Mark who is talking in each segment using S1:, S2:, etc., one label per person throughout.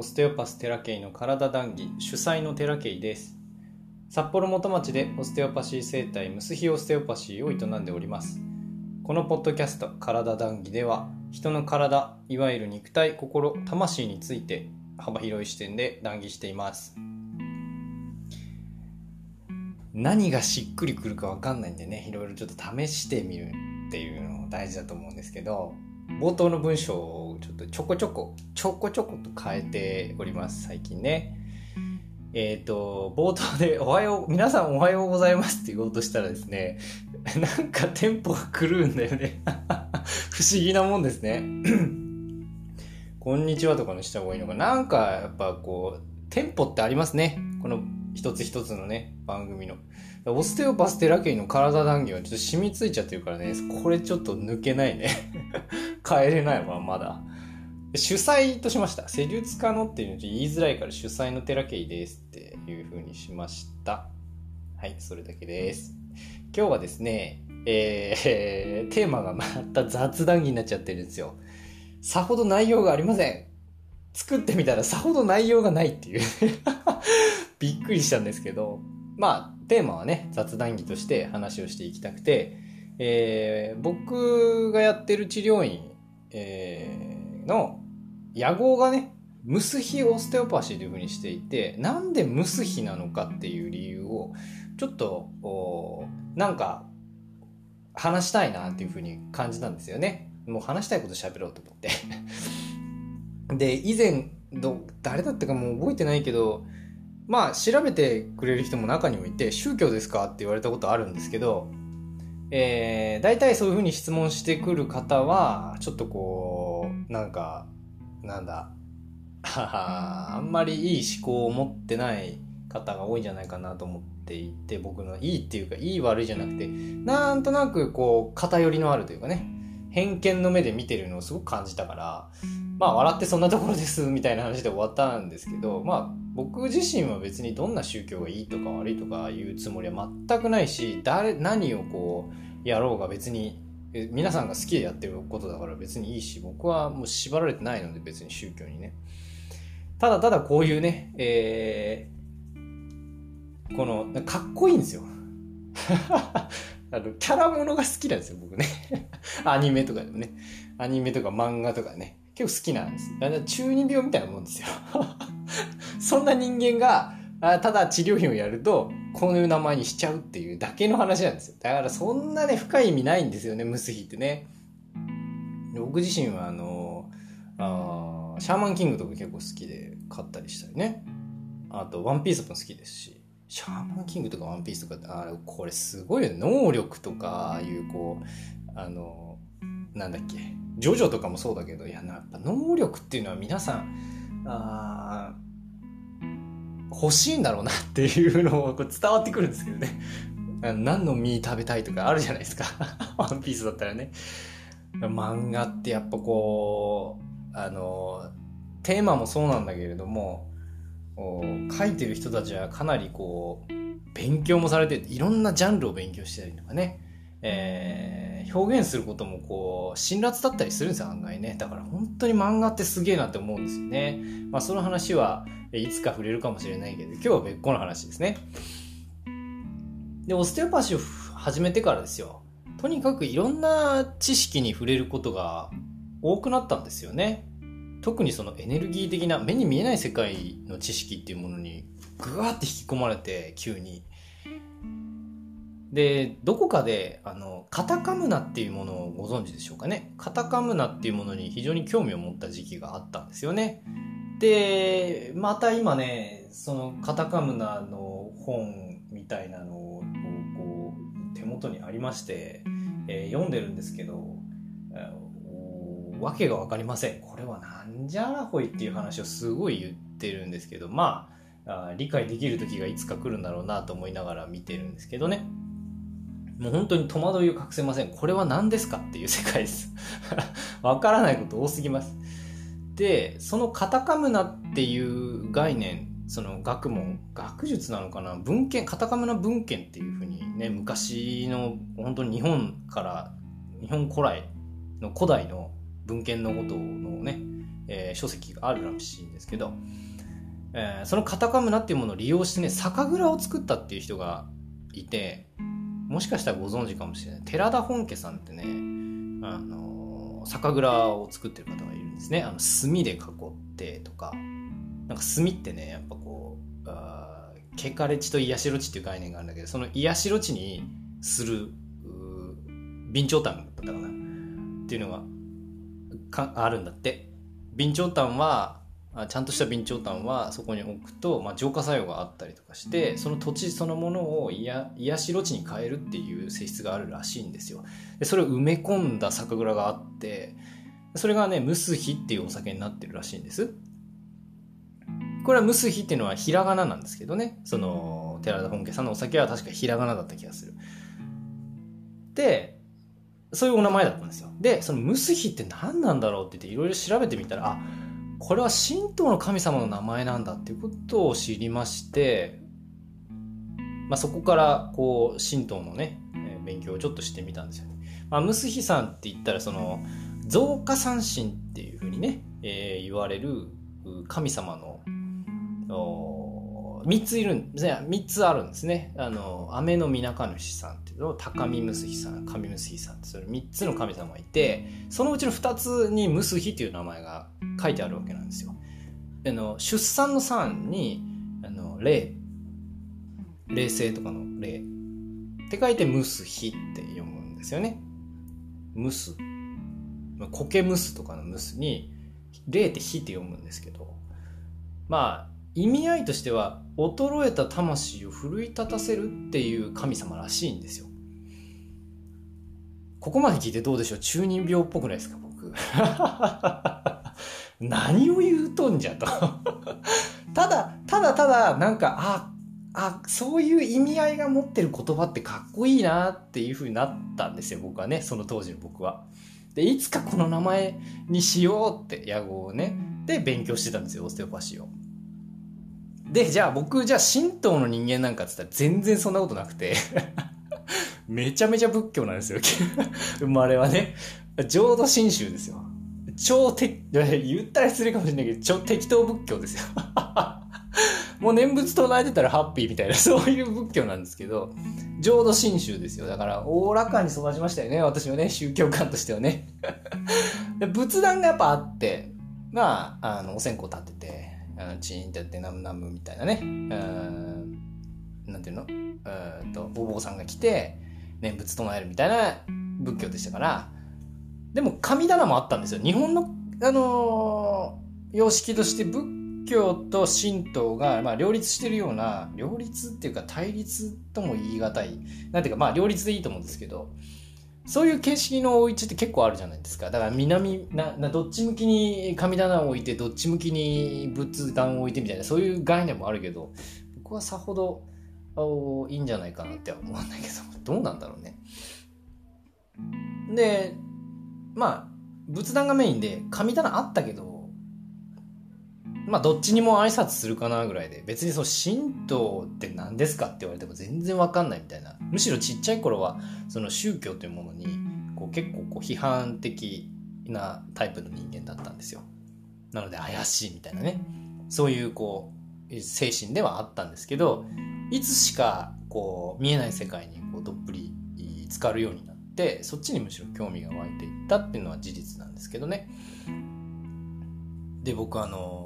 S1: オステオパステラケイの体談義主催のテラケイです。札幌元町でオステオパシー生態ムスヒオステオパシーを営んでおります。このポッドキャスト体談義では人の体いわゆる肉体心魂について幅広い視点で談義しています。何がしっくりくるか分かんないんでねいろいろちょっと試してみるっていうの大事だと思うんですけど冒頭の文章をちょっとちょこちょこちょこちょこと変えております最近ね。えっ、ー、と冒頭で「おはよう皆さんおはようございます」って言おうとしたらですね なんかテンポが狂うんだよね。不思議なもんですね。こんにちはとかのした方がいいのかなんかやっぱこうテンポってありますね。この一つ一つのね番組の。オステオパステラケイの体談義はちょっと染みついちゃってるからね。これちょっと抜けないね。変えれないわまだ。主催としました。施術家のっていうの言いづらいから主催のテラケイですっていう風にしました。はいそれだけです。今日はですねえー、テーマがまた雑談義になっちゃってるんですよ。さほど内容がありません。作ってみたらさほど内容がないっていう。びっくりしたんですけど、まあ、テーマはね、雑談義として話をしていきたくて、えー、僕がやってる治療院、えー、の野号がね、ムスヒオステオパシーというふうにしていて、なんでムスヒなのかっていう理由を、ちょっと、なんか、話したいなっていうふうに感じたんですよね。もう話したいこと喋ろうと思って で、以前、ど、誰だったかもう覚えてないけど、まあ、調べてくれる人も中にもいて、宗教ですかって言われたことあるんですけど、えー、大体そういうふうに質問してくる方は、ちょっとこう、なんか、なんだ、あんまりいい思考を持ってない方が多いんじゃないかなと思っていて、僕のいいっていうか、いい悪いじゃなくて、なんとなくこう、偏りのあるというかね、偏見の目で見てるのをすごく感じたから、まあ笑ってそんなところですみたいな話で終わったんですけど、まあ僕自身は別にどんな宗教がいいとか悪いとか言うつもりは全くないし、誰、何をこうやろうが別に皆さんが好きでやってることだから別にいいし、僕はもう縛られてないので別に宗教にね。ただただこういうね、えー、この、かっこいいんですよ。あの、キャラものが好きなんですよ、僕ね。アニメとかでもね。アニメとか漫画とかね。結構好きなんです。中二病みたいなもんですよ。そんな人間が、ただ治療費をやると、こういう名前にしちゃうっていうだけの話なんですよ。だからそんなね、深い意味ないんですよね、ムスヒってね。僕自身はあのあシャーマンキングとか結構好きで買ったりしたりね。あと、ワンピースも好きですし。シャーマンキングとかワンピースとかあこれすごいよね。能力とかいう、こう、あの、なんだっけ。ジョジョとかもそうだけど、いや、やっぱ能力っていうのは皆さん、あ欲しいんだろうなっていうのをこう伝わってくるんですけどね。何の実食べたいとかあるじゃないですか。ワンピースだったらね。漫画ってやっぱこう、あの、テーマもそうなんだけれども、書いてる人たちはかなりこう、勉強もされて、いろんなジャンルを勉強したりとかね。えー表現することもこう、辛辣だったりするんですよ、案外ね。だから本当に漫画ってすげえなって思うんですよね。まあその話はいつか触れるかもしれないけど、今日は別個の話ですね。で、オステオパシーを始めてからですよ。とにかくいろんな知識に触れることが多くなったんですよね。特にそのエネルギー的な目に見えない世界の知識っていうものにぐわって引き込まれて急にで、どこかで、あの、カタカムナっていうものをご存知でしょうかね。カタカムナっていうものに非常に興味を持った時期があったんですよね。で、また今ね、そのカタカムナの本みたいなのをこう手元にありまして、えー、読んでるんですけど、わけがわかりません。これはなんじゃらほいっていう話をすごい言ってるんですけど、ま、あ理解できる時がいつか来るんだろうなと思いながら見てるんですけどね。もう本当に戸惑いを隠せません。これは何ですかっていう世界です。わからないこと多すぎます。で、そのカタカムナっていう概念、その学問、学術なのかな？文献、カタカムナ文献っていうふうにね、昔の本当に日本から、日本古来の古代の文献のことのね、えー、書籍があるらしいんですけど、えー、そのカタカムナっていうものを利用してね、酒蔵を作ったっていう人がいて、もしかしたらご存知かもしれない。寺田本家さんってね、あの、酒蔵を作ってる方がいるんですね。あの、炭で囲ってとか、なんか炭ってね、やっぱこう、あケカレ地と癒しろ地っていう概念があるんだけど、その癒しろ地にする、備長炭だったかなっていうのがかあるんだって。備長炭はちゃんとした備長炭はそこに置くと、まあ、浄化作用があったりとかしてその土地そのものを癒しろ地に変えるっていう性質があるらしいんですよ。でそれを埋め込んだ酒蔵があってそれがねムスヒっていうお酒になってるらしいんです。これはムスヒっていうのはひらがななんですけどね。その寺田本家さんのお酒は確かひらがなだった気がする。でそういうお名前だったんですよ。でそのムスヒって何なんだろうって言っていろいろ調べてみたらあこれは神道の神様の名前なんだっていうことを知りまして、まあ、そこからこう神道のね、勉強をちょっとしてみたんですよね。まあ、ムスヒさんって言ったらその増加三神っていうふうにね、えー、言われる神様の3ついるん3つあるんですね。あの、雨のみなか主さんっていうの高見ムスヒさん、神ムスヒさんって、それ3つの神様がいて、そのうちの2つにムスヒっていう名前が書いてあるわけなんですよ。あの、出産の産に、あの、霊、霊性とかの霊って書いてムスヒって読むんですよね。ムス。苔ムスとかのムスに、霊って火って読むんですけど、まあ、意味合いとしては衰えた魂を奮い立たせるっていう神様らしいんですよ。ここまで聞いてどうでしょう？中二病っぽくないですか僕？何を言うとんじゃと。ただただただなんかああそういう意味合いが持ってる言葉ってかっこいいなっていうふうになったんですよ僕はね。その当時の僕は。でいつかこの名前にしようって野号をね。で勉強してたんですよオステオパシーを。で、じゃあ僕、じゃあ神道の人間なんかって言ったら全然そんなことなくて めちゃめちゃ仏教なんですよ。生まれはね。浄土真宗ですよ。超て、言ったら失礼かもしれないけど、超適当仏教ですよ。もう念仏唱えてたらハッピーみたいな、そういう仏教なんですけど、浄土真宗ですよ。だから、おおらかに育ちましたよね。私はね、宗教観としてはね。仏壇がやっぱあって、まあ、あの、お線香立ってて、チーンってやってナムナムみたいなね、うん、なんていうの？うんとお坊さんが来て念仏唱えるみたいな仏教でしたから。でも神棚もあったんですよ。日本の、あのー、様式として仏教と神道が、まあ、両立してるような両立っていうか対立とも言い難い。なんていうかまあ両立でいいと思うんですけど。そういう形式のお家って結構あるじゃないですか。だから南、な、などっち向きに神棚を置いて、どっち向きに仏壇を置いてみたいな、そういう概念もあるけど、僕はさほど、いいんじゃないかなっては思わないけど、どうなんだろうね。で、まあ、仏壇がメインで、神棚あったけど、まあどっちにも挨拶するかなぐらいで別にその神道って何ですかって言われても全然わかんないみたいな。むしろちっちゃい頃はその宗教というものにこう結構こう批判的なタイプの人間だったんですよ。なので怪しいみたいなね。そういうこう精神ではあったんですけどいつしかこう見えない世界にこうどっぷり浸かるようになってそっちにむしろ興味が湧いていったっていうのは事実なんですけどね。で僕あの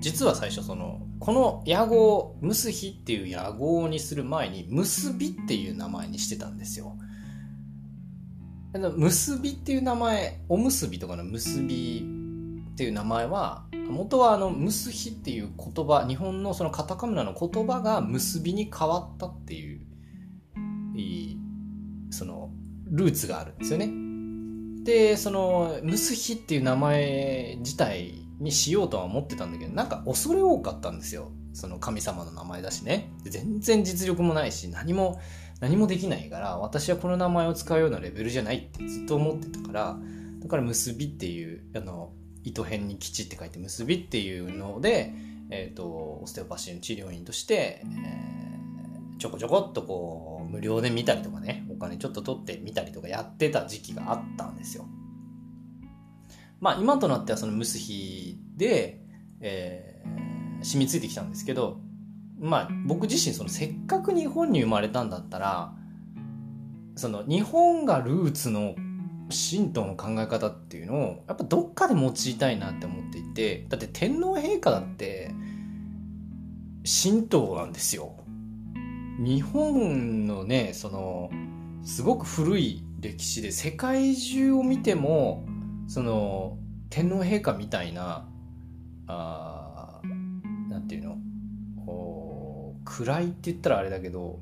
S1: 実は最初そのこの屋号ムスヒっていう屋号にする前に結びっていう名前にしてたんですよ。結びっていう名前おむすびとかの結びっていう名前は元はあのムスヒっていう言葉日本のそのカタカムナの言葉が結びに変わったっていうそのルーツがあるんですよね。でそのムスヒっていう名前自体にしようとは思ってたんだけど、なんか恐れ多かったんですよ。その神様の名前だしね。全然実力もないし、何も、何もできないから、私はこの名前を使うようなレベルじゃないってずっと思ってたから、だから結びっていう、あの、糸辺に基地って書いて結びっていうので、えっ、ー、と、オステオパシーの治療院として、えー、ちょこちょこっとこう、無料で見たりとかね、お金ちょっと取ってみたりとかやってた時期があったんですよ。まあ今となってはそのムスヒで、えー、染みついてきたんですけど、まあ僕自身そのせっかく日本に生まれたんだったら、その日本がルーツの神道の考え方っていうのをやっぱどっかで用いたいなって思っていてだって天皇陛下だって神道なんですよ。日本のねそのすごく古い歴史で世界中を見てもその天皇陛下みたいなあなんていうの？暗いって言ったらあれだけど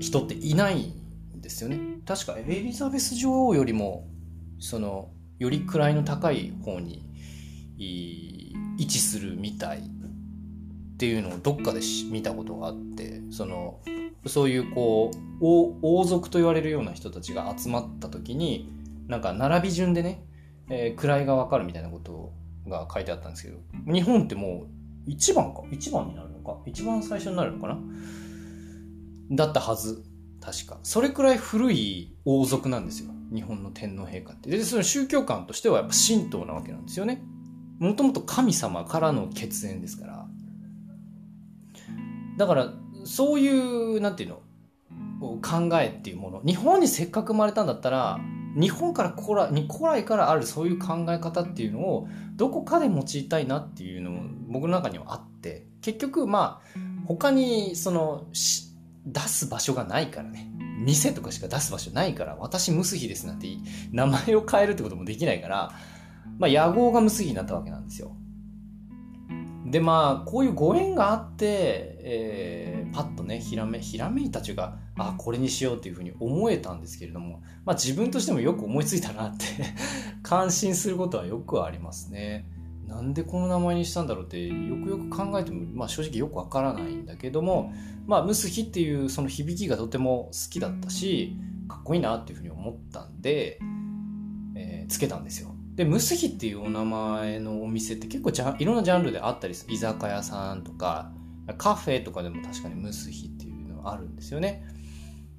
S1: 人っていないんですよね。確かエリザベス女王よりもそのより位の高い方に位置するみたいっていうのをどっかで見たことがあってそのそういうこう王族と言われるような人たちが集まった時になんか並び順でね、えー、位が分かるみたいなことが書いてあったんですけど日本ってもう1番か？1番になるのか？一番最初になるのかな？だったはず。確か。それくらい古い王族なんですよ。日本の天皇陛下って。でその宗教観としてはやっぱ神道なわけなんですよね。もともと神様からの血縁ですから。だからそういうなんていうの考えっていうもの。日本にせっかく生まれたんだったら日本から古来古来からあるそういう考え方っていうのをどこかで用いたいなっていうのも僕の中にはあって。結局まあ他にその出す場所がないからね。店とかしか出す場所ないから私ムスヒですなんて名前を変えるってこともできないからまあ野号がムスヒになったわけなんですよ。でまあこういうご縁があって、えー、パッとねひらめひらめいたちがあこれにしようっていうふうに思えたんですけれども、まあ、自分としてもよく思いついたなって 感心することはよくありますね。なんでこの名前にしたんだろうってよくよく考えても、まあ、正直よくわからないんだけども、まあ、ムスヒっていうその響きがとても好きだったしかっこいいなっていうふうに思ったんで、えー、つけたんですよ。で、ムスヒっていうお名前のお店って結構じゃいろんなジャンルであったりする。居酒屋さんとか、カフェとかでも確かにムスヒっていうのがあるんですよね。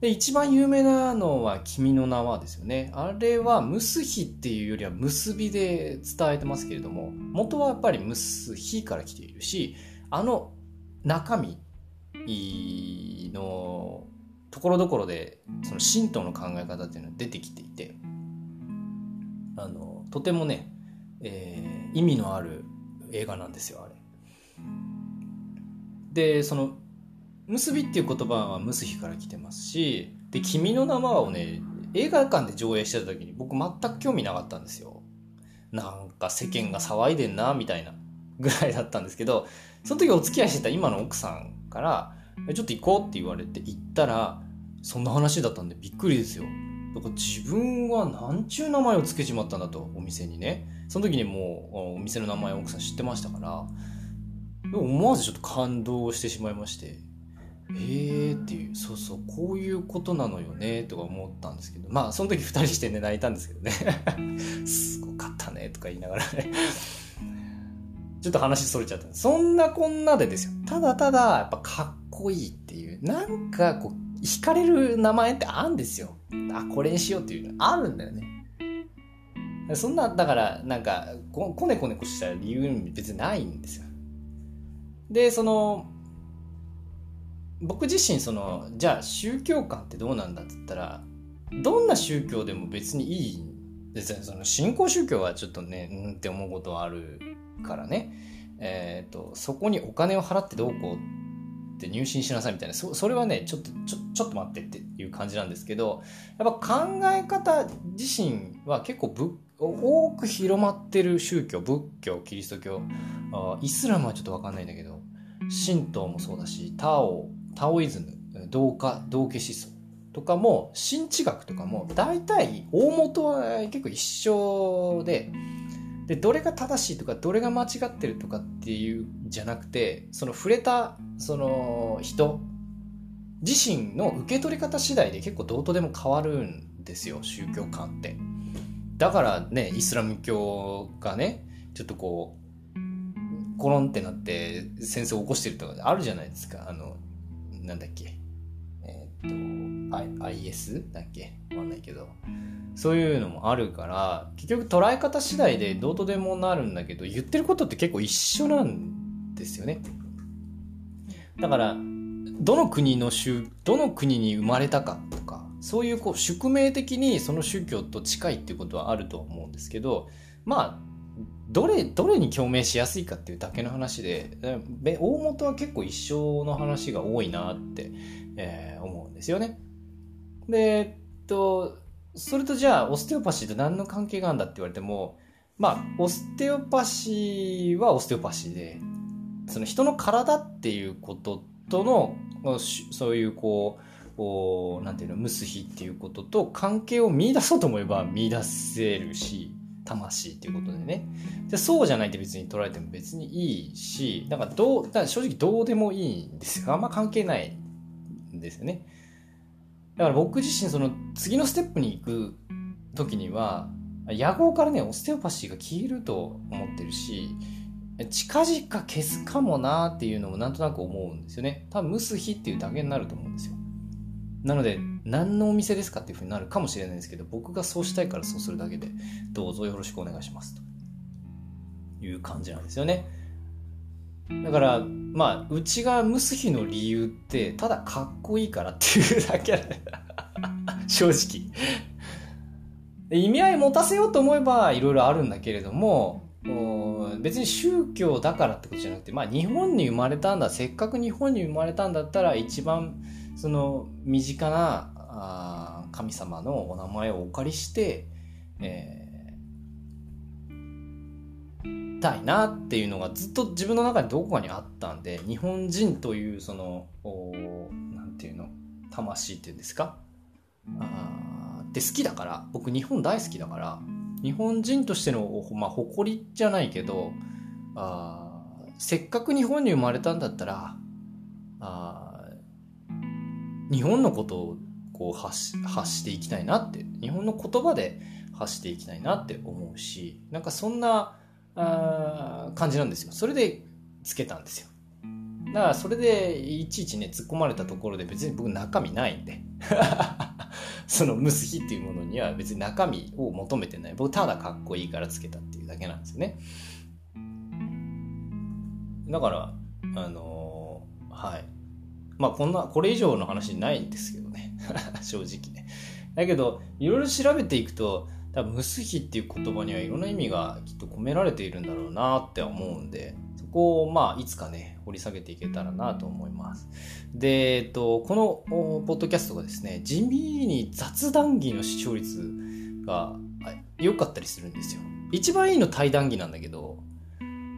S1: で、一番有名なのは君の名はですよね。あれはムスヒっていうよりは結びで伝えてますけれども、元はやっぱりムスヒから来ているし、あの中身のところどころでその神道の考え方っていうのは出てきていて、あの、とてもね、えー、意味のある映画なんですよあれ。でその「結び」っていう言葉は「ムスヒ」から来てますし「で君の名は」をね映画館で上映してた時に僕全く興味なかったんですよ。なんか世間が騒いでんなみたいなぐらいだったんですけどその時お付き合いしてた今の奥さんから「ちょっと行こう」って言われて行ったらそんな話だったんでびっくりですよ。だから自分は何ちゅう名前を付けちまったんだとお店にね。その時にもうお店の名前奥さん知ってましたから。思わずちょっと感動してしまいまして。へえっていう。そうそうこういうことなのよねとか思ったんですけど。まあその時2人してね泣いたんですけどね。すごかったねとか言いながらね。ちょっと話それちゃった。そんなこんなでですよ。ただただやっぱかっこいいっていう。なんかこう惹かれる名前ってあるんですよ。あ、これにしようっていうのあるんだよね。そんな、だから、なんかこ、こねこねこした理由別にないんですよ。で、その、僕自身、その、じゃあ宗教観ってどうなんだって言ったら、どんな宗教でも別にいいんですよ。その信仰宗教はちょっとね、うんって思うことはあるからね。えっ、ー、と、そこにお金を払ってどうこうって入信しなさいみたいなそれはねちょっとちょちょっと待ってっていう感じなんですけどやっぱ考え方自身は結構ぶ多く広まってる宗教仏教キリスト教あイスラムはちょっと分かんないんだけど神道もそうだしタオタオイズム同化同化思想とかも神知学とかも大体大元は結構一緒ででどれが正しいとかどれが間違ってるとかっていうじゃなくてその触れたその人自身の受け取り方次第で結構どうとでも変わるんですよ宗教観って。だからねイスラム教がねちょっとこうコロンってなって戦争を起こしてるとかあるじゃないですか。あのなんだっけ。えー、っと IS だっけ？あのないけど。そういうのもあるから結局捉え方次第でどうとでもなるんだけど言ってることって結構一緒なんですよね。だからどの国の宗どの国に生まれたかとかそういうこう宿命的にその宗教と近いっていうことはあると思うんですけどまあどれどれに共鳴しやすいかっていうだけの話で大元は結構一緒の話が多いなって、えー、思うんですよね。で、えっと、それとじゃあオステオパシーと何の関係があるんだって言われてもまあオステオパシーはオステオパシーでその人の体っていうこととのそういうこうなんていうのムスヒっていうことと関係を見出そうと思えば見出せるし魂っていうことでね。でそうじゃないって別に捉えても別にいいしだからどうだから正直どうでもいいんですよ。あんま関係ないんですよね。だから僕自身その次のステップに行く時には野号からねオステオパシーが消えると思ってるし近々消すかもなっていうのもなんとなく思うんですよね。多分、ムスヒっていうだけになると思うんですよ。なので、何のお店ですかっていうふうになるかもしれないですけど、僕がそうしたいからそうするだけで、どうぞよろしくお願いしますという感じなんですよね。だから、まあ、うちがムスヒの理由って、ただかっこいいからっていうだけ正直。意味合い持たせようと思えばいろいろあるんだけれども、別に宗教だからってことじゃなくて、まあ、日本に生まれたんだせっかく日本に生まれたんだったら一番その身近なあ神様のお名前をお借りして、えー、たいなっていうのがずっと自分の中にどこかにあったんで日本人というその何て言うの魂っていうんですか？あって好きだから僕日本大好きだから日本人としての、まあ、誇りじゃないけどあせっかく日本に生まれたんだったらあ日本のことをこう発し発していきたいなって日本の言葉で発していきたいなって思うしなんかそんなあ感じなんですよ。それでつけたんですよ。だからそれでいちいちね突っ込まれたところで別に僕中身ないんで。そのムスヒっていうものには別に中身を求めてない。僕ただかっこいいからつけたっていうだけなんですよね。だからあのー、はい。まあこんなこれ以上の話ないんですけどね。正直ね。だけどいろいろ調べていくと多分ムスヒっていう言葉にはいろんな意味がきっと込められているんだろうなって思うんでそこをまあいつかね掘り下げていけたらなと思います。で、えっと、このポッドキャストがですね、地味に雑談義の視聴率が良かったりするんですよ。一番いいの対談義なんだけど、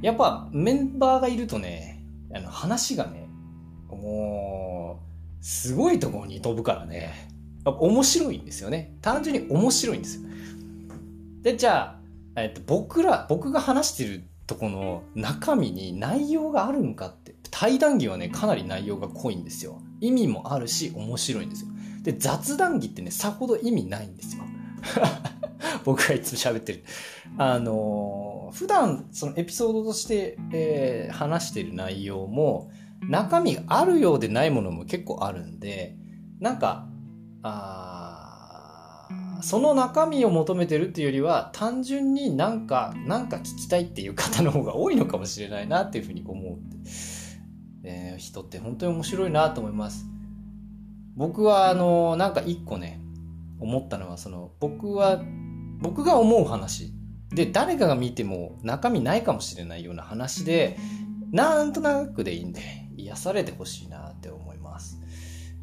S1: やっぱメンバーがいるとね、あの話がね、もう、すごいところに飛ぶからね、やっぱ面白いんですよね。単純に面白いんですよ。で、じゃあ、えっと、僕ら、僕が話してるとこの中身に内容があるんかって。対談義はねかなり内容が濃いんですよ。意味もあるし面白いんですよ。で雑談義ってねさほど意味ないんですよ。僕がいつも喋ってる。あのー、普段そのエピソードとして、えー、話してる内容も中身があるようでないものも結構あるんでなんかあその中身を求めてるっていうよりは単純になんかなんか聞きたいっていう方の方が多いのかもしれないなっていうふうに思う、えー、人って本当に面白いなと思います。僕はあのなんか一個ね思ったのはその僕は僕が思う話。で誰かが見ても中身ないかもしれないような話でなんとなくでいいんで癒されてほしいなって思います。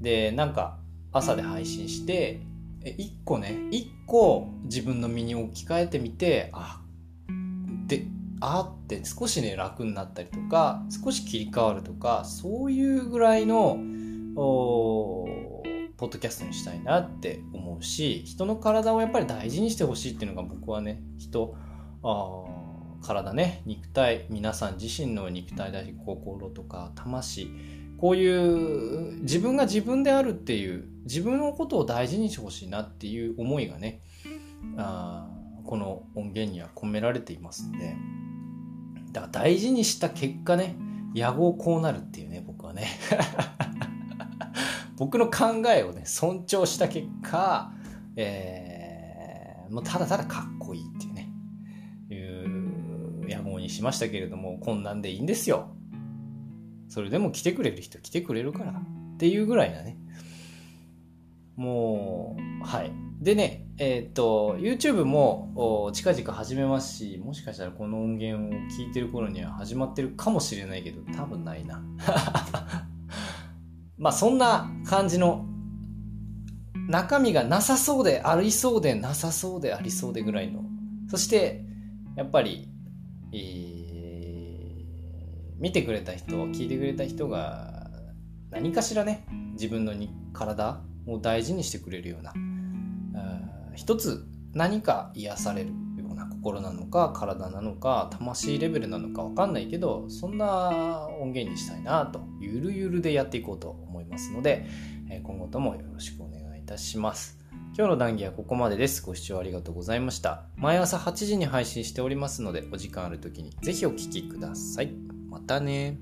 S1: でなんか朝で配信して一個ね。一個自分の身に置き換えてみてあであって少しね楽になったりとか少し切り替わるとかそういうぐらいのポッドキャストにしたいなって思うし人の体をやっぱり大事にしてほしいっていうのが僕はね人あ体ね肉体皆さん自身の肉体だし心とか魂こういう自分が自分であるっていう自分のことを大事にしてほしいなっていう思いがねあこの音源には込められていますんでだから大事にした結果ね野望こうなるっていうね僕はね 僕の考えをね尊重した結果えー、もうただただかっこいいっていうね、いう野望にしましたけれども、こんなんでいいんですよ。それでも来てくれる人来てくれるからっていうぐらいなね。もう、はい。でね、えっ、と、YouTube も近々始めますし、もしかしたらこの音源を聞いてる頃には始まってるかもしれないけど、多分ないな。まあそんな感じの中身がなさそうでありそうでなさそうでありそうでぐらいの。そして、やっぱり、えー、見てくれた人、聞いてくれた人が何かしらね、自分のに体を大事にしてくれるような、一つ何か癒されるような心なのか体なのか魂レベルなのか分かんないけどそんな音源にしたいなとゆるゆるでやっていこうと思いますので今後ともよろしくお願いいたします。今日の談義はここまでです。ご視聴ありがとうございました。毎朝8時に配信しておりますのでお時間ある時にぜひお聴きください。またね